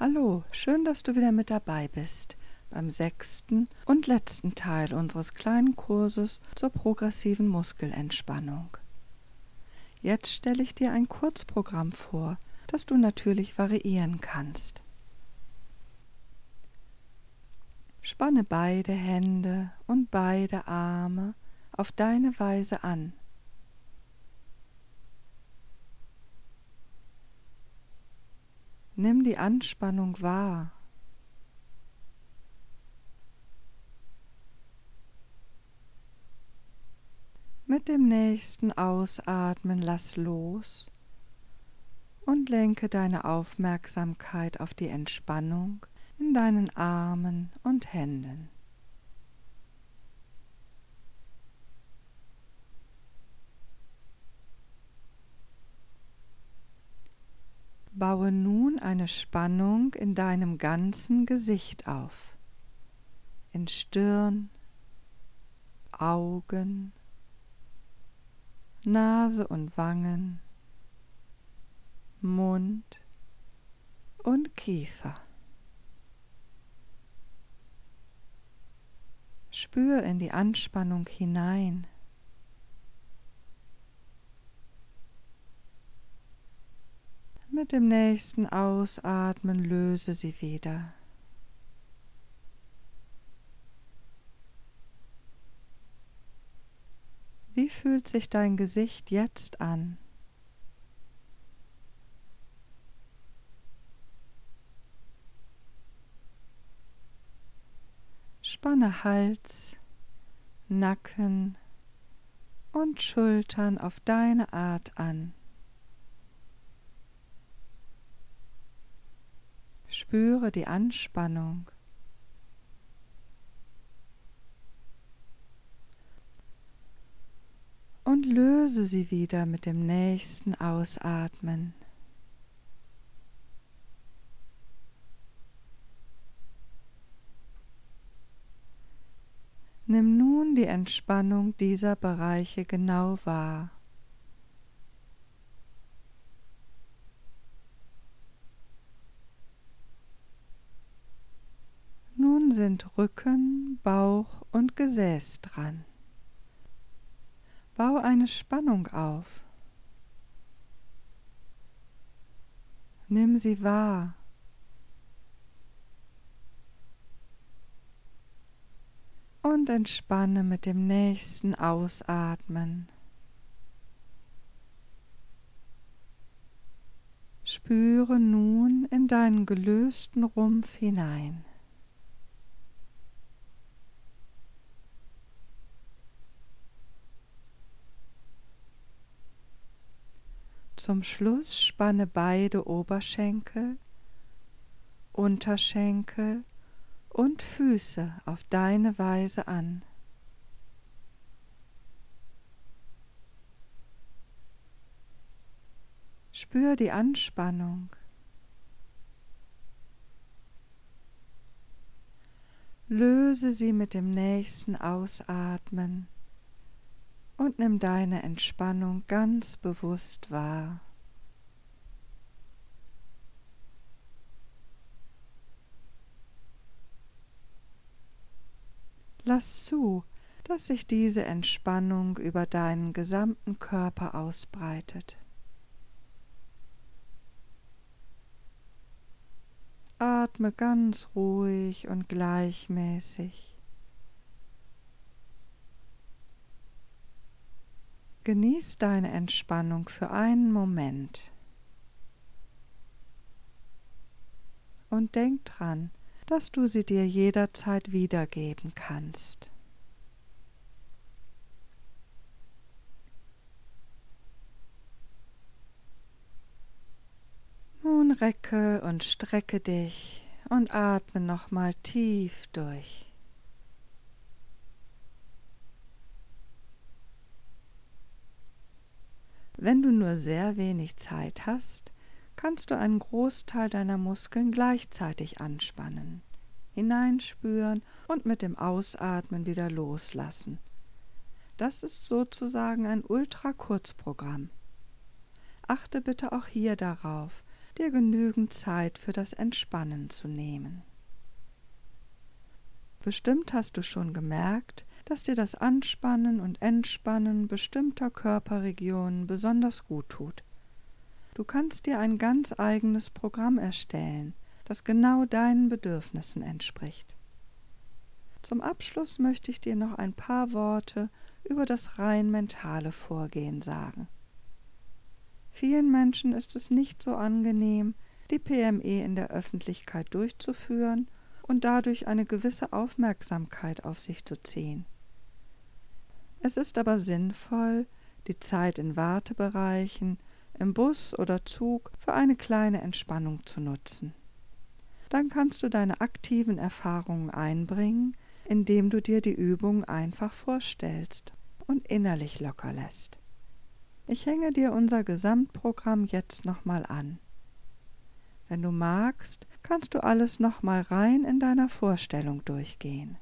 Hallo, schön, dass du wieder mit dabei bist beim sechsten und letzten Teil unseres kleinen Kurses zur progressiven Muskelentspannung. Jetzt stelle ich dir ein Kurzprogramm vor, das du natürlich variieren kannst. Spanne beide Hände und beide Arme auf deine Weise an. Nimm die Anspannung wahr. Mit dem nächsten Ausatmen lass los und lenke deine Aufmerksamkeit auf die Entspannung in deinen Armen und Händen. Baue nun eine Spannung in deinem ganzen Gesicht auf, in Stirn, Augen, Nase und Wangen, Mund und Kiefer. Spür in die Anspannung hinein. Mit dem nächsten Ausatmen löse sie wieder. Wie fühlt sich dein Gesicht jetzt an? Spanne Hals, Nacken und Schultern auf deine Art an. Spüre die Anspannung. Und löse sie wieder mit dem nächsten Ausatmen. Nimm nun die Entspannung dieser Bereiche genau wahr. Sind Rücken, Bauch und Gesäß dran. Bau eine Spannung auf. Nimm sie wahr. Und entspanne mit dem nächsten Ausatmen. Spüre nun in deinen gelösten Rumpf hinein. Zum Schluss spanne beide Oberschenkel, Unterschenkel und Füße auf deine Weise an. Spür die Anspannung. Löse sie mit dem nächsten Ausatmen und nimm deine Entspannung ganz bewusst wahr. Lass zu, dass sich diese Entspannung über deinen gesamten Körper ausbreitet. Atme ganz ruhig und gleichmäßig. Genieß deine Entspannung für einen Moment. Und denk dran, dass du sie dir jederzeit wiedergeben kannst. Nun recke und strecke dich und atme nochmal tief durch. Wenn du nur sehr wenig Zeit hast, kannst du einen Großteil deiner Muskeln gleichzeitig anspannen, hineinspüren und mit dem Ausatmen wieder loslassen. Das ist sozusagen ein Ultrakurzprogramm. Achte bitte auch hier darauf, dir genügend Zeit für das Entspannen zu nehmen. Bestimmt hast du schon gemerkt, dass dir das Anspannen und Entspannen bestimmter Körperregionen besonders gut tut. Du kannst dir ein ganz eigenes Programm erstellen, das genau deinen Bedürfnissen entspricht. Zum Abschluss möchte ich dir noch ein paar Worte über das rein mentale Vorgehen sagen. Vielen Menschen ist es nicht so angenehm, die PME in der Öffentlichkeit durchzuführen und dadurch eine gewisse Aufmerksamkeit auf sich zu ziehen. Es ist aber sinnvoll, die Zeit in Wartebereichen, im Bus oder Zug für eine kleine Entspannung zu nutzen. Dann kannst du deine aktiven Erfahrungen einbringen, indem du dir die Übung einfach vorstellst und innerlich locker lässt. Ich hänge dir unser Gesamtprogramm jetzt nochmal an. Wenn du magst, kannst du alles nochmal rein in deiner Vorstellung durchgehen.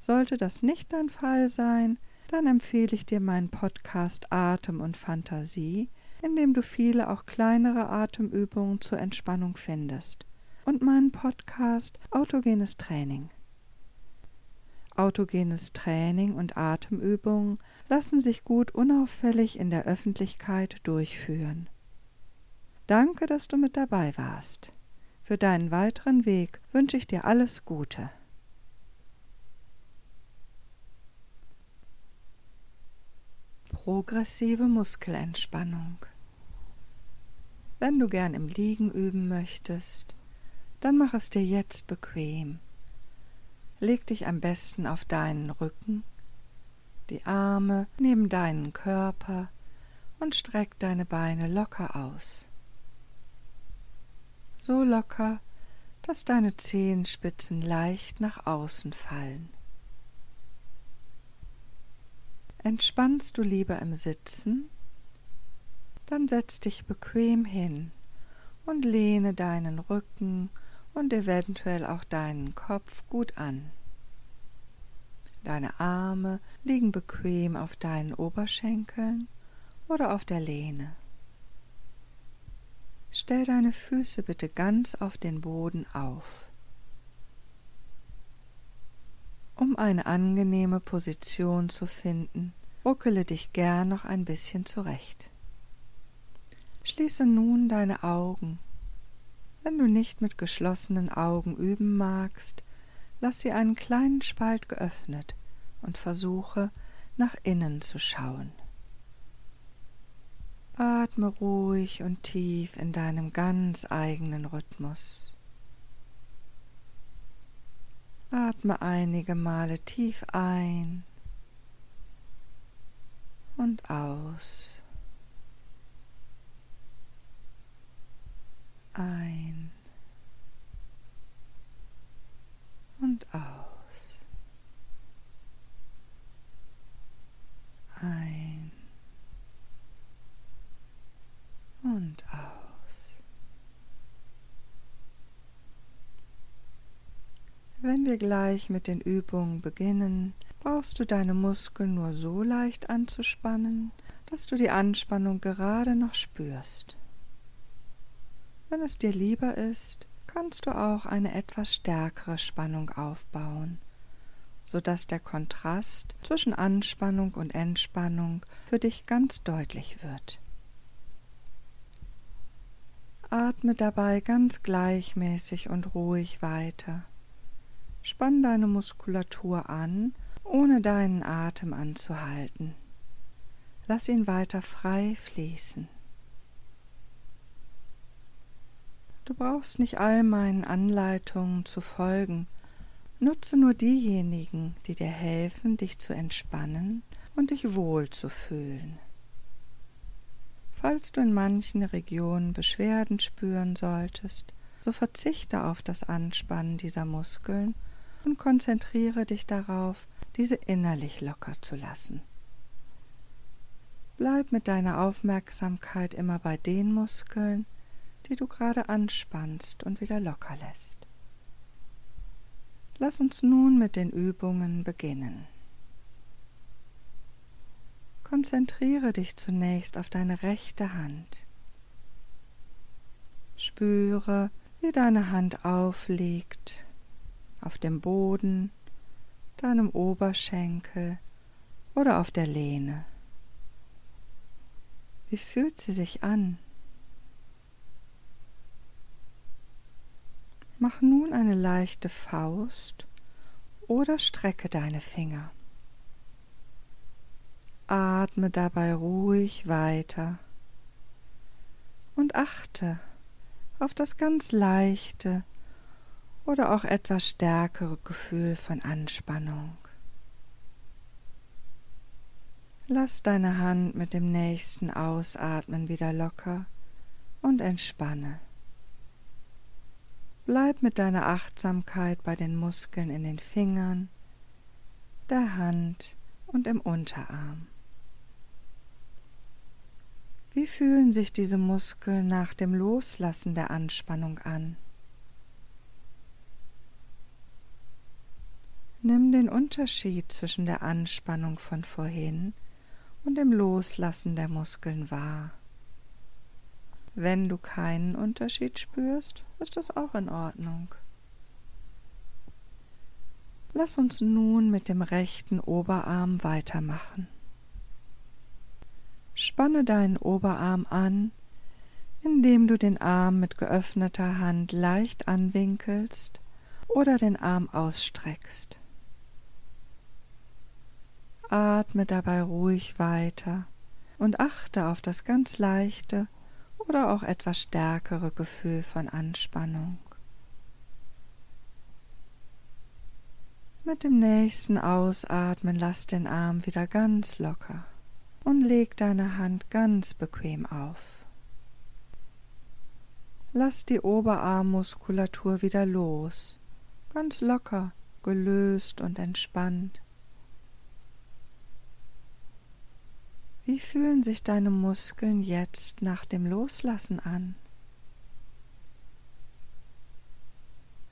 Sollte das nicht dein Fall sein, dann empfehle ich dir meinen Podcast Atem und Fantasie, in dem du viele auch kleinere Atemübungen zur Entspannung findest, und meinen Podcast Autogenes Training. Autogenes Training und Atemübungen lassen sich gut unauffällig in der Öffentlichkeit durchführen. Danke, dass du mit dabei warst. Für deinen weiteren Weg wünsche ich dir alles Gute. Progressive Muskelentspannung. Wenn du gern im Liegen üben möchtest, dann mach es dir jetzt bequem. Leg dich am besten auf deinen Rücken, die Arme neben deinen Körper und streck deine Beine locker aus. So locker, dass deine Zehenspitzen leicht nach außen fallen. Entspannst du lieber im Sitzen? Dann setz dich bequem hin und lehne deinen Rücken und eventuell auch deinen Kopf gut an. Deine Arme liegen bequem auf deinen Oberschenkeln oder auf der Lehne. Stell deine Füße bitte ganz auf den Boden auf. Um eine angenehme Position zu finden, ruckele dich gern noch ein bisschen zurecht. Schließe nun deine Augen. Wenn du nicht mit geschlossenen Augen üben magst, lass sie einen kleinen Spalt geöffnet und versuche nach innen zu schauen. Atme ruhig und tief in deinem ganz eigenen Rhythmus. Atme einige Male tief ein und aus. Ein und aus. Ein und aus. Wenn wir gleich mit den Übungen beginnen, brauchst du deine Muskeln nur so leicht anzuspannen, dass du die Anspannung gerade noch spürst. Wenn es dir lieber ist, kannst du auch eine etwas stärkere Spannung aufbauen, sodass der Kontrast zwischen Anspannung und Entspannung für dich ganz deutlich wird. Atme dabei ganz gleichmäßig und ruhig weiter. Spann deine Muskulatur an, ohne deinen Atem anzuhalten. Lass ihn weiter frei fließen. Du brauchst nicht all meinen Anleitungen zu folgen, nutze nur diejenigen, die dir helfen, dich zu entspannen und dich wohl zu fühlen. Falls du in manchen Regionen Beschwerden spüren solltest, so verzichte auf das Anspannen dieser Muskeln und konzentriere dich darauf, diese innerlich locker zu lassen. Bleib mit deiner Aufmerksamkeit immer bei den Muskeln, die du gerade anspannst und wieder locker lässt. Lass uns nun mit den Übungen beginnen. Konzentriere dich zunächst auf deine rechte Hand. Spüre, wie deine Hand aufliegt auf dem Boden, deinem Oberschenkel oder auf der Lehne. Wie fühlt sie sich an? Mach nun eine leichte Faust oder strecke deine Finger. Atme dabei ruhig weiter und achte auf das ganz leichte oder auch etwas stärkere Gefühl von Anspannung. Lass deine Hand mit dem nächsten Ausatmen wieder locker und entspanne. Bleib mit deiner Achtsamkeit bei den Muskeln in den Fingern, der Hand und im Unterarm. Wie fühlen sich diese Muskeln nach dem Loslassen der Anspannung an? Nimm den Unterschied zwischen der Anspannung von vorhin und dem Loslassen der Muskeln wahr. Wenn du keinen Unterschied spürst, ist das auch in Ordnung. Lass uns nun mit dem rechten Oberarm weitermachen. Spanne deinen Oberarm an, indem du den Arm mit geöffneter Hand leicht anwinkelst oder den Arm ausstreckst. Atme dabei ruhig weiter und achte auf das ganz leichte oder auch etwas stärkere Gefühl von Anspannung. Mit dem nächsten Ausatmen lass den Arm wieder ganz locker und leg deine Hand ganz bequem auf. Lass die Oberarmmuskulatur wieder los, ganz locker, gelöst und entspannt. Wie fühlen sich deine Muskeln jetzt nach dem Loslassen an?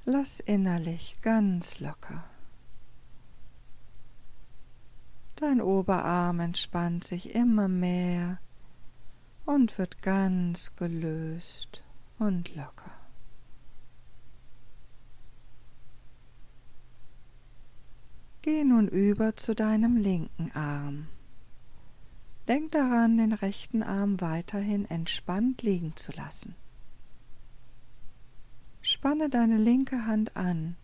Lass innerlich ganz locker. Dein Oberarm entspannt sich immer mehr und wird ganz gelöst und locker. Geh nun über zu deinem linken Arm. Denk daran, den rechten Arm weiterhin entspannt liegen zu lassen. Spanne deine linke Hand an,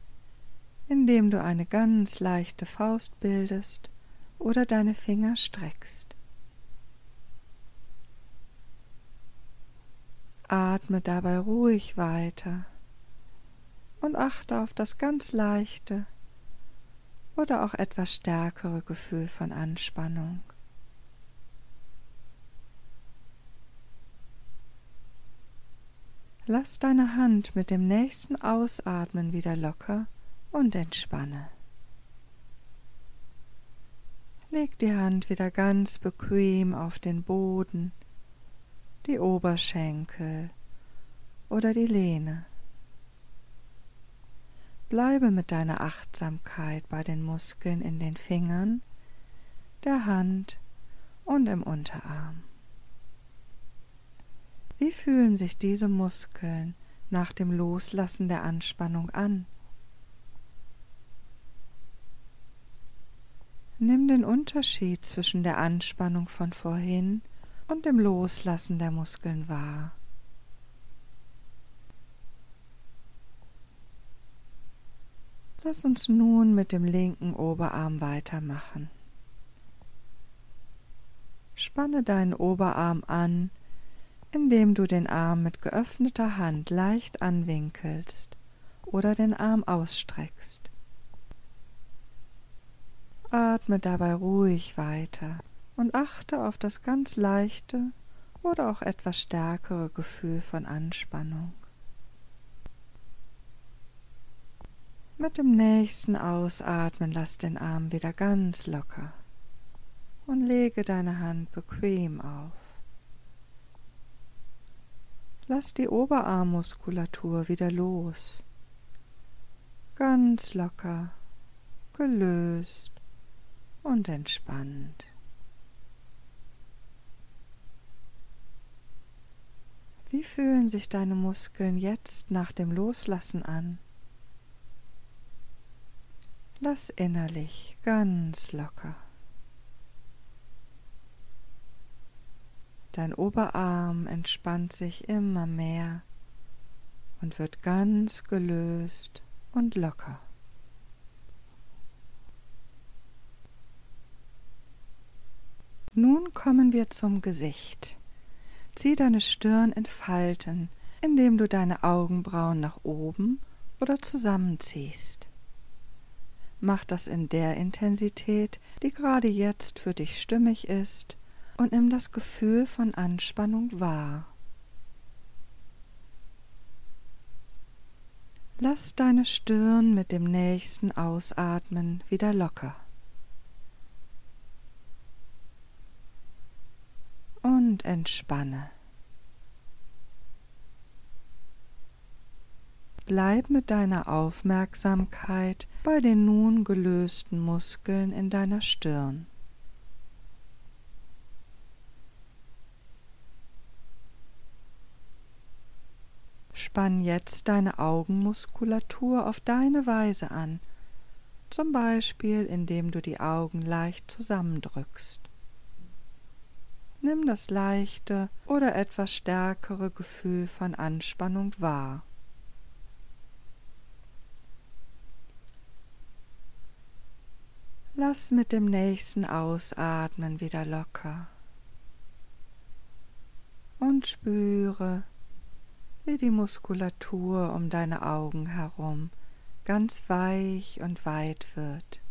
indem du eine ganz leichte Faust bildest oder deine Finger streckst. Atme dabei ruhig weiter und achte auf das ganz leichte oder auch etwas stärkere Gefühl von Anspannung. Lass deine Hand mit dem nächsten Ausatmen wieder locker und entspanne. Leg die Hand wieder ganz bequem auf den Boden, die Oberschenkel oder die Lehne. Bleibe mit deiner Achtsamkeit bei den Muskeln in den Fingern, der Hand und im Unterarm. Wie fühlen sich diese Muskeln nach dem Loslassen der Anspannung an? Nimm den Unterschied zwischen der Anspannung von vorhin und dem Loslassen der Muskeln wahr. Lass uns nun mit dem linken Oberarm weitermachen. Spanne deinen Oberarm an, indem du den Arm mit geöffneter Hand leicht anwinkelst oder den Arm ausstreckst. Atme dabei ruhig weiter und achte auf das ganz leichte oder auch etwas stärkere Gefühl von Anspannung. Mit dem nächsten Ausatmen lass den Arm wieder ganz locker und lege deine Hand bequem auf. Lass die Oberarmmuskulatur wieder los. Ganz locker, gelöst und entspannt. Wie fühlen sich deine Muskeln jetzt nach dem Loslassen an? Lass innerlich ganz locker. Dein Oberarm entspannt sich immer mehr und wird ganz gelöst und locker. Nun kommen wir zum Gesicht. Zieh deine Stirn in Falten, indem du deine Augenbrauen nach oben oder zusammenziehst. Mach das in der Intensität, die gerade jetzt für dich stimmig ist, und nimm das Gefühl von Anspannung wahr. Lass deine Stirn mit dem nächsten Ausatmen wieder locker. und entspanne. Bleib mit deiner Aufmerksamkeit bei den nun gelösten Muskeln in deiner Stirn. Spann jetzt deine Augenmuskulatur auf deine Weise an, zum Beispiel indem du die Augen leicht zusammendrückst. Nimm das leichte oder etwas stärkere Gefühl von Anspannung wahr. Lass mit dem nächsten Ausatmen wieder locker und spüre, wie die Muskulatur um deine Augen herum ganz weich und weit wird,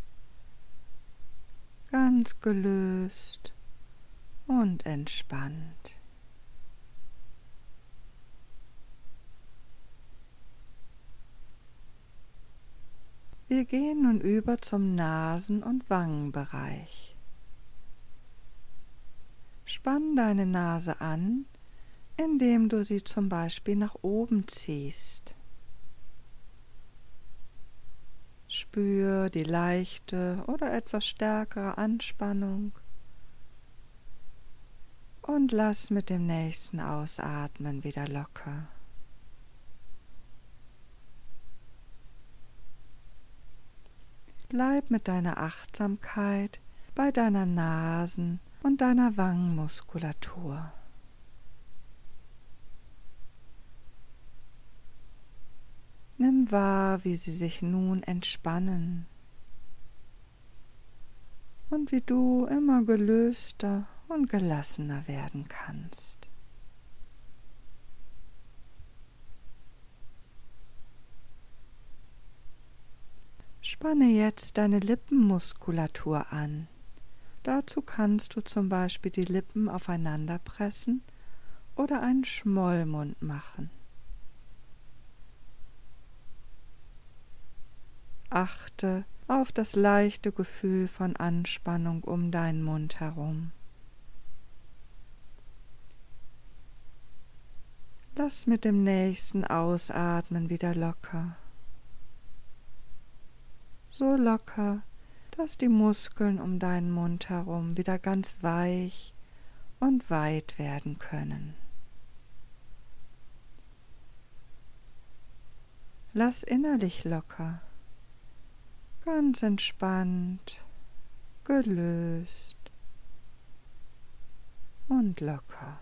ganz gelöst und entspannt. Wir gehen nun über zum Nasen- und Wangenbereich. Spann deine Nase an, indem du sie zum Beispiel nach oben ziehst. Spür die leichte oder etwas stärkere Anspannung und lass mit dem nächsten Ausatmen wieder locker. Bleib mit deiner Achtsamkeit bei deiner Nasen- und deiner Wangenmuskulatur. Nimm wahr, wie sie sich nun entspannen und wie du immer gelöster und gelassener werden kannst. Spanne jetzt deine Lippenmuskulatur an. Dazu kannst du zum Beispiel die Lippen aufeinander pressen oder einen Schmollmund machen. Achte auf das leichte Gefühl von Anspannung um deinen Mund herum. Lass mit dem nächsten Ausatmen wieder locker. So locker, dass die Muskeln um deinen Mund herum wieder ganz weich und weit werden können. Lass innerlich locker, ganz entspannt, gelöst und locker.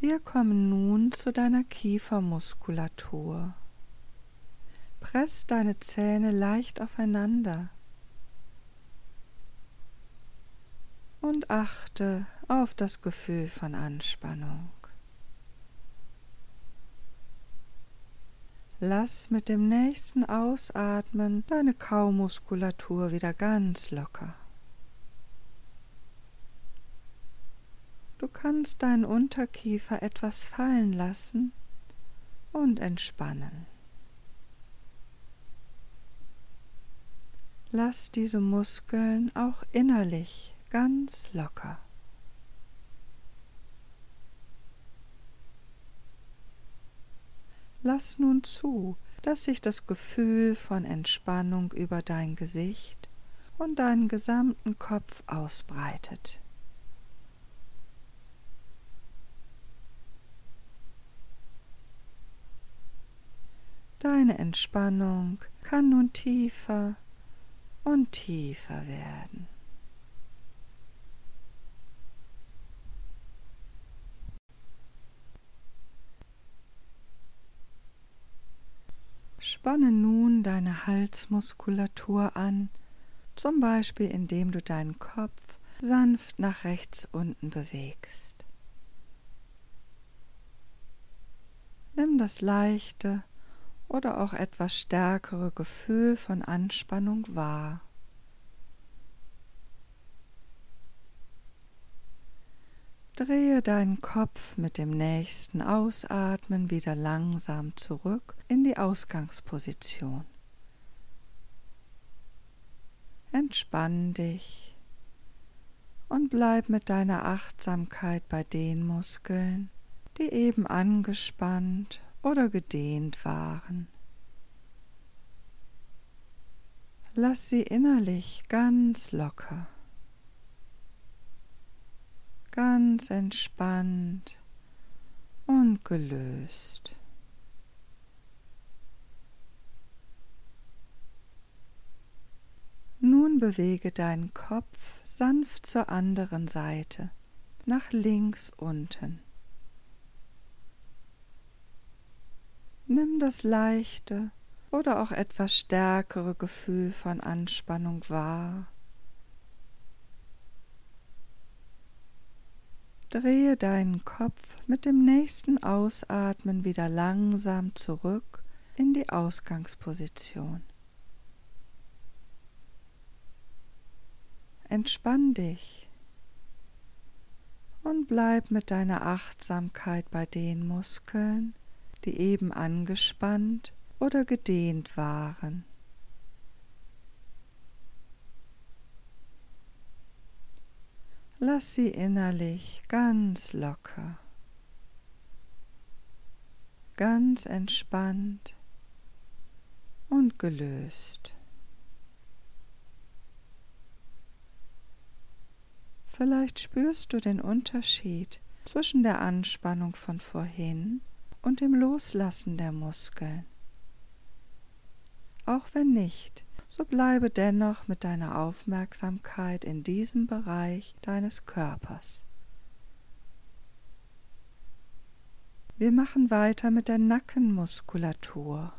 Wir kommen nun zu deiner Kiefermuskulatur. Press deine Zähne leicht aufeinander und achte auf das Gefühl von Anspannung. Lass mit dem nächsten Ausatmen deine Kaumuskulatur wieder ganz locker. Du kannst deinen Unterkiefer etwas fallen lassen und entspannen. Lass diese Muskeln auch innerlich ganz locker. Lass nun zu, dass sich das Gefühl von Entspannung über dein Gesicht und deinen gesamten Kopf ausbreitet. Deine Entspannung kann nun tiefer und tiefer werden. Spanne nun deine Halsmuskulatur an, zum Beispiel indem du deinen Kopf sanft nach rechts unten bewegst. Nimm das leichte oder auch etwas stärkere Gefühl von Anspannung wahr. Drehe deinen Kopf mit dem nächsten Ausatmen wieder langsam zurück in die Ausgangsposition. Entspann dich und bleib mit deiner Achtsamkeit bei den Muskeln, die eben angespannt oder gedehnt waren. Lass sie innerlich ganz locker ganz entspannt und gelöst. Nun bewege deinen Kopf sanft zur anderen Seite, nach links unten. Nimm das leichte oder auch etwas stärkere Gefühl von Anspannung wahr Drehe deinen Kopf mit dem nächsten Ausatmen wieder langsam zurück in die Ausgangsposition. Entspann dich und bleib mit deiner Achtsamkeit bei den Muskeln, die eben angespannt oder gedehnt waren. Lass sie innerlich ganz locker, ganz entspannt und gelöst. Vielleicht spürst du den Unterschied zwischen der Anspannung von vorhin und dem Loslassen der Muskeln. Auch wenn nicht, so bleibe dennoch mit deiner Aufmerksamkeit in diesem Bereich deines Körpers. Wir machen weiter mit der Nackenmuskulatur.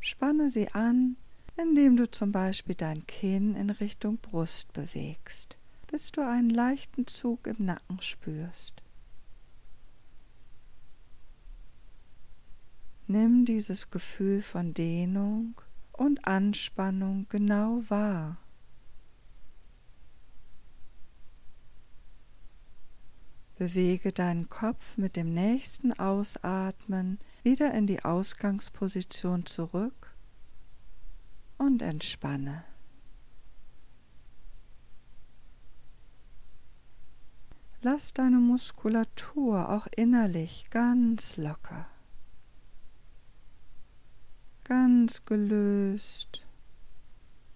Spanne sie an, indem du zum Beispiel dein Kinn in Richtung Brust bewegst, bis du einen leichten Zug im Nacken spürst. Nimm dieses Gefühl von Dehnung und Anspannung genau wahr. Bewege deinen Kopf mit dem nächsten Ausatmen wieder in die Ausgangsposition zurück und entspanne. Lass deine Muskulatur auch innerlich ganz locker ganz gelöst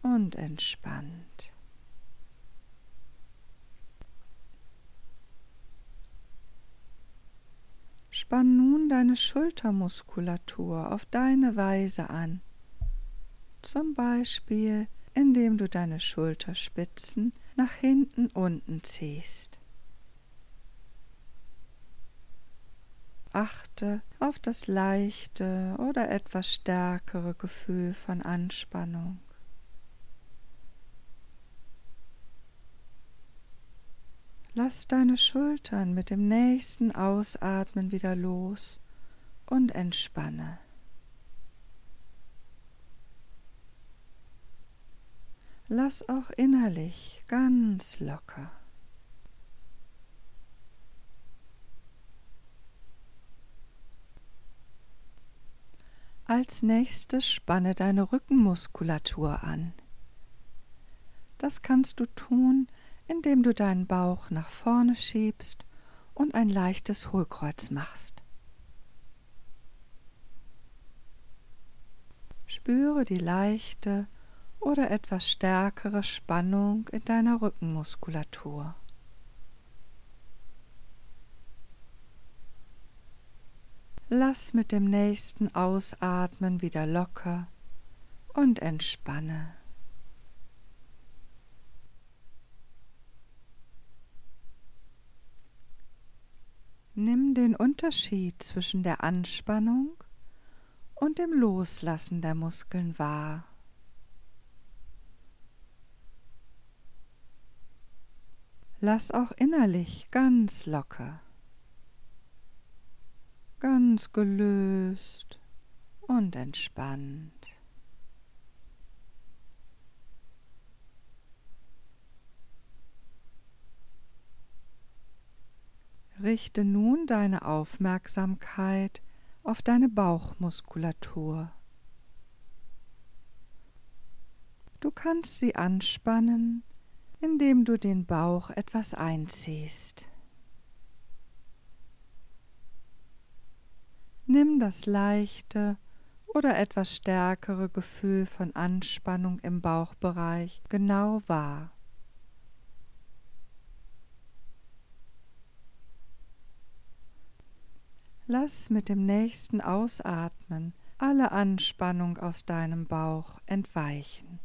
und entspannt. Spann nun deine Schultermuskulatur auf deine Weise an, zum Beispiel indem du deine Schulterspitzen nach hinten unten ziehst. Achte auf das leichte oder etwas stärkere Gefühl von Anspannung. Lass deine Schultern mit dem nächsten Ausatmen wieder los und entspanne. Lass auch innerlich ganz locker. Als nächstes spanne deine Rückenmuskulatur an. Das kannst du tun, indem du deinen Bauch nach vorne schiebst und ein leichtes Hohlkreuz machst. Spüre die leichte oder etwas stärkere Spannung in deiner Rückenmuskulatur. Lass mit dem nächsten Ausatmen wieder locker und entspanne. Nimm den Unterschied zwischen der Anspannung und dem Loslassen der Muskeln wahr. Lass auch innerlich ganz locker ganz gelöst und entspannt. Richte nun deine Aufmerksamkeit auf deine Bauchmuskulatur. Du kannst sie anspannen, indem du den Bauch etwas einziehst. Nimm das leichte oder etwas stärkere Gefühl von Anspannung im Bauchbereich genau wahr. Lass mit dem nächsten Ausatmen alle Anspannung aus deinem Bauch entweichen.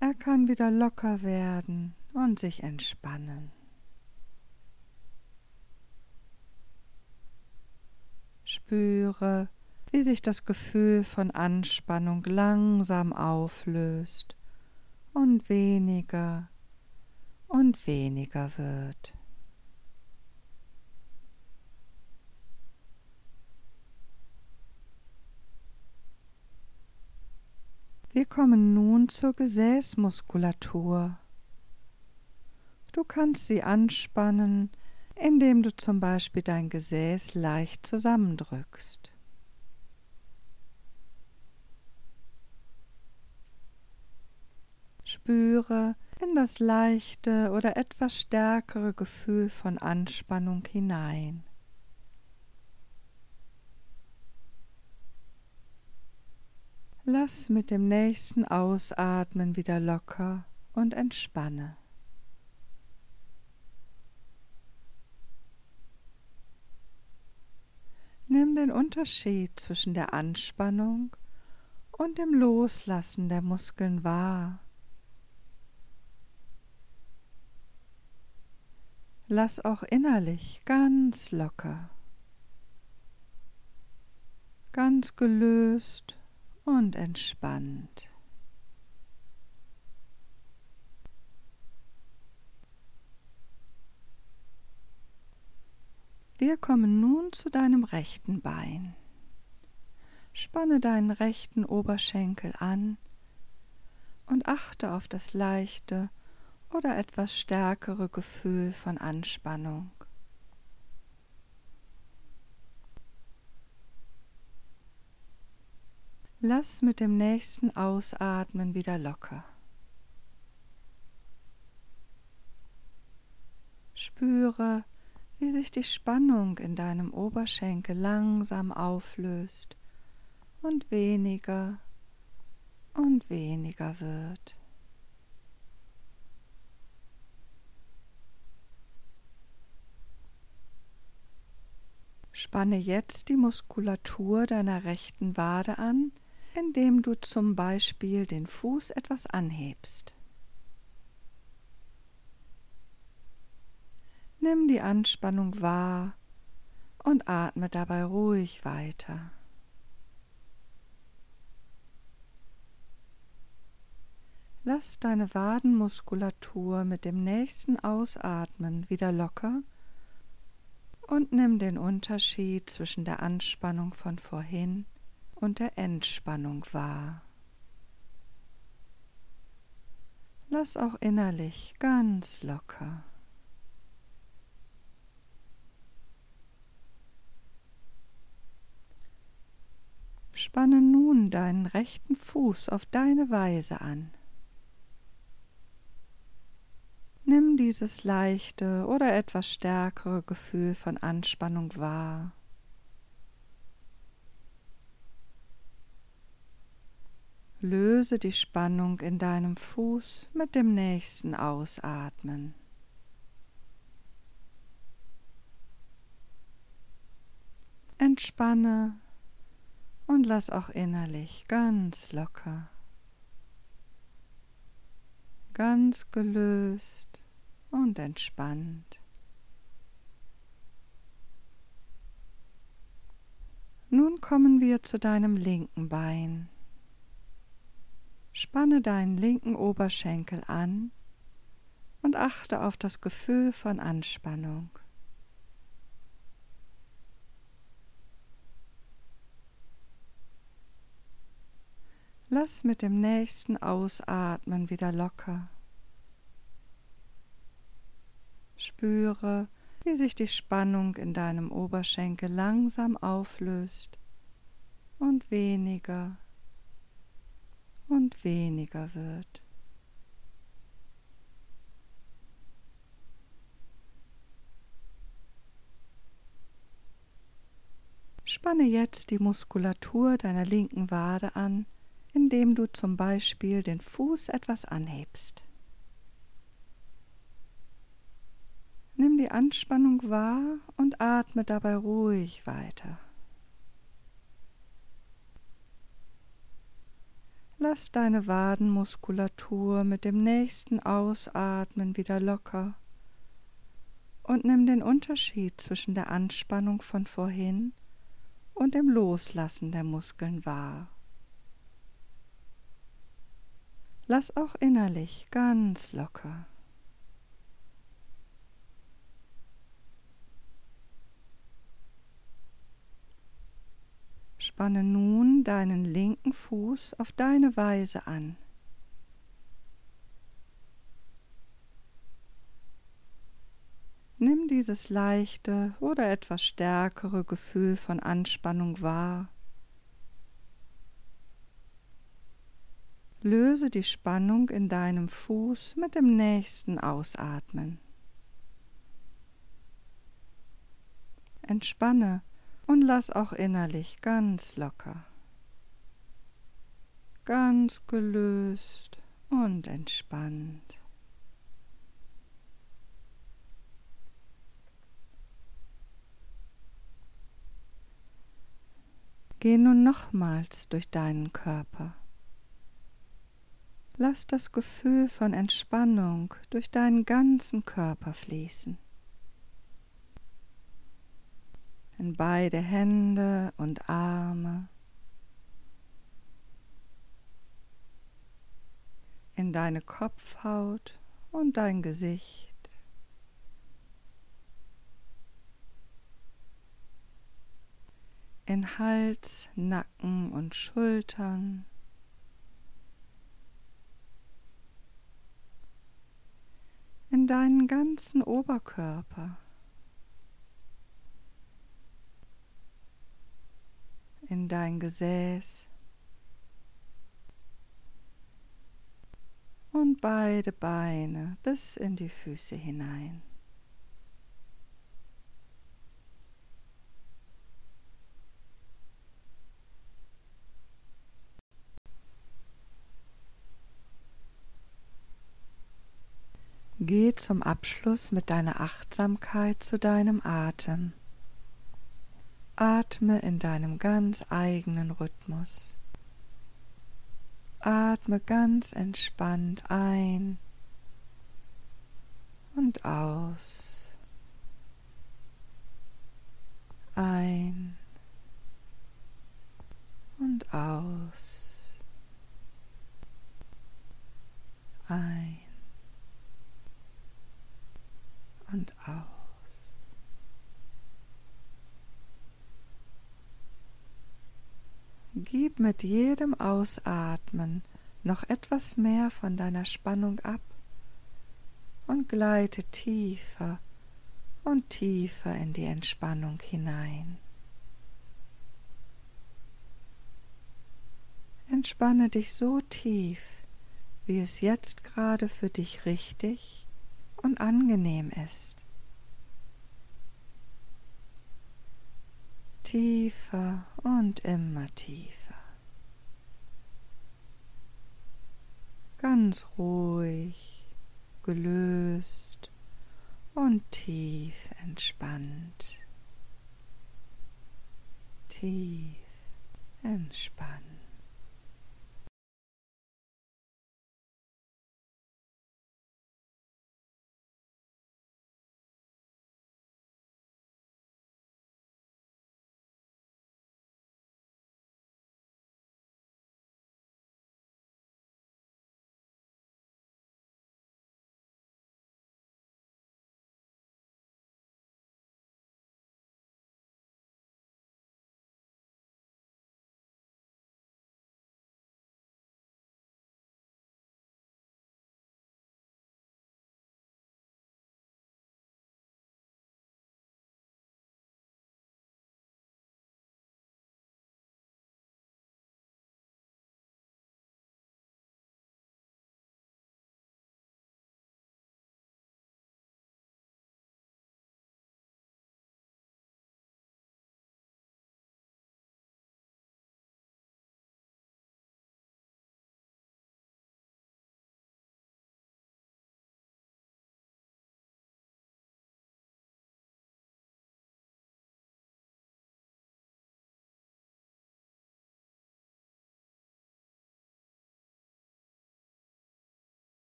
Er kann wieder locker werden und sich entspannen. Spüre, wie sich das Gefühl von Anspannung langsam auflöst und weniger und weniger wird. Wir kommen nun zur Gesäßmuskulatur. Du kannst sie anspannen, indem du zum Beispiel dein Gesäß leicht zusammendrückst. Spüre in das leichte oder etwas stärkere Gefühl von Anspannung hinein. Lass mit dem nächsten Ausatmen wieder locker und entspanne. Nimm den Unterschied zwischen der Anspannung und dem Loslassen der Muskeln wahr. Lass auch innerlich ganz locker, ganz gelöst und entspannt. Wir kommen nun zu deinem rechten Bein. Spanne deinen rechten Oberschenkel an und achte auf das leichte oder etwas stärkere Gefühl von Anspannung. Lass mit dem nächsten Ausatmen wieder locker. Spüre, wie sich die Spannung in deinem Oberschenkel langsam auflöst und weniger und weniger wird. Spanne jetzt die Muskulatur deiner rechten Wade an, indem du zum Beispiel den Fuß etwas anhebst. Nimm die Anspannung wahr und atme dabei ruhig weiter. Lass deine Wadenmuskulatur mit dem nächsten Ausatmen wieder locker und nimm den Unterschied zwischen der Anspannung von vorhin und der Entspannung wahr. Lass auch innerlich ganz locker. Spanne nun deinen rechten Fuß auf deine Weise an. Nimm dieses leichte oder etwas stärkere Gefühl von Anspannung wahr. Löse die Spannung in deinem Fuß mit dem nächsten Ausatmen. Entspanne und lass auch innerlich ganz locker, ganz gelöst und entspannt. Nun kommen wir zu deinem linken Bein. Spanne deinen linken Oberschenkel an und achte auf das Gefühl von Anspannung. Lass mit dem nächsten Ausatmen wieder locker. Spüre, wie sich die Spannung in deinem Oberschenkel langsam auflöst und weniger und weniger wird. Spanne jetzt die Muskulatur deiner linken Wade an, indem du zum Beispiel den Fuß etwas anhebst. Nimm die Anspannung wahr und atme dabei ruhig weiter. Lass deine Wadenmuskulatur mit dem nächsten Ausatmen wieder locker und nimm den Unterschied zwischen der Anspannung von vorhin und dem Loslassen der Muskeln wahr. Lass auch innerlich ganz locker. Spanne nun deinen linken Fuß auf deine Weise an. Nimm dieses leichte oder etwas stärkere Gefühl von Anspannung wahr. Löse die Spannung in deinem Fuß mit dem nächsten Ausatmen. Entspanne und lass auch innerlich ganz locker, ganz gelöst und entspannt. Geh nun nochmals durch deinen Körper. Lass das Gefühl von Entspannung durch deinen ganzen Körper fließen. in beide Hände und Arme, in deine Kopfhaut und dein Gesicht. In Hals, Nacken und Schultern. In deinen ganzen Oberkörper. in dein Gesäß und beide Beine bis in die Füße hinein. Geh zum Abschluss mit deiner Achtsamkeit zu deinem Atem. Atme in deinem ganz eigenen Rhythmus. Atme ganz entspannt ein und aus. Ein und aus. Ein und aus. Gib mit jedem Ausatmen noch etwas mehr von deiner Spannung ab und gleite tiefer und tiefer in die Entspannung hinein. Entspanne dich so tief, wie es jetzt gerade für dich richtig und angenehm ist. tiefer und immer tiefer. ganz ruhig, gelöst und tief entspannt. Tief entspannt.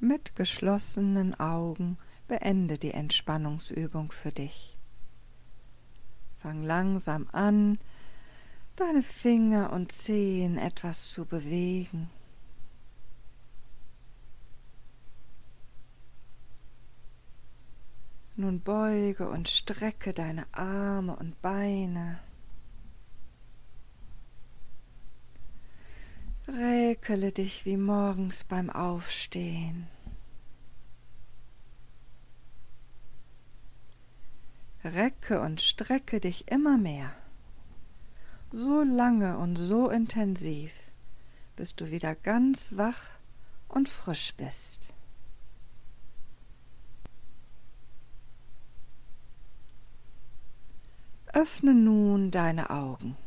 Mit geschlossenen Augen beende die Entspannungsübung für dich. Fang langsam an, deine Finger und Zehen etwas zu bewegen. Nun beuge und strecke deine Arme und Beine. Räkele dich wie morgens beim Aufstehen. Recke und strecke dich immer mehr, so lange und so intensiv, bis du wieder ganz wach und frisch bist. Öffne nun deine Augen.